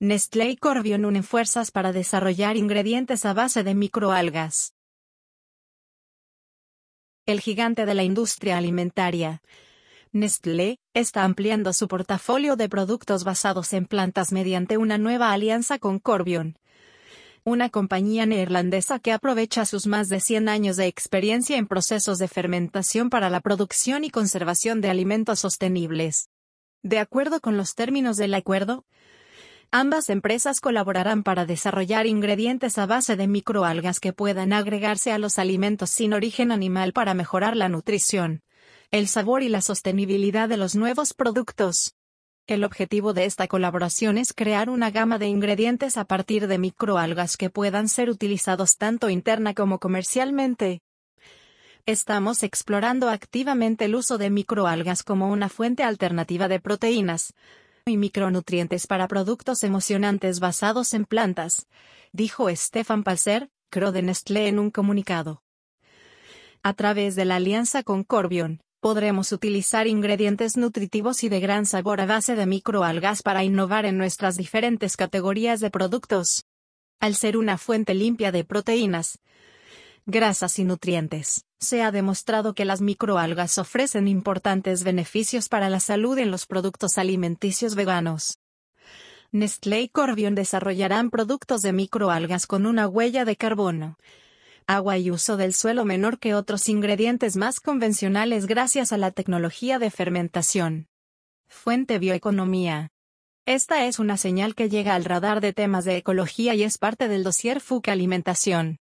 Nestlé y Corbion unen fuerzas para desarrollar ingredientes a base de microalgas. El gigante de la industria alimentaria. Nestlé está ampliando su portafolio de productos basados en plantas mediante una nueva alianza con Corbion, una compañía neerlandesa que aprovecha sus más de 100 años de experiencia en procesos de fermentación para la producción y conservación de alimentos sostenibles. De acuerdo con los términos del acuerdo, Ambas empresas colaborarán para desarrollar ingredientes a base de microalgas que puedan agregarse a los alimentos sin origen animal para mejorar la nutrición, el sabor y la sostenibilidad de los nuevos productos. El objetivo de esta colaboración es crear una gama de ingredientes a partir de microalgas que puedan ser utilizados tanto interna como comercialmente. Estamos explorando activamente el uso de microalgas como una fuente alternativa de proteínas, y micronutrientes para productos emocionantes basados en plantas, dijo Stefan Palser, CRO en un comunicado. A través de la alianza con Corbion, podremos utilizar ingredientes nutritivos y de gran sabor a base de microalgas para innovar en nuestras diferentes categorías de productos. Al ser una fuente limpia de proteínas, grasas y nutrientes. Se ha demostrado que las microalgas ofrecen importantes beneficios para la salud en los productos alimenticios veganos. Nestlé y Corbion desarrollarán productos de microalgas con una huella de carbono, agua y uso del suelo menor que otros ingredientes más convencionales gracias a la tecnología de fermentación. Fuente Bioeconomía. Esta es una señal que llega al radar de temas de ecología y es parte del dossier FUC Alimentación.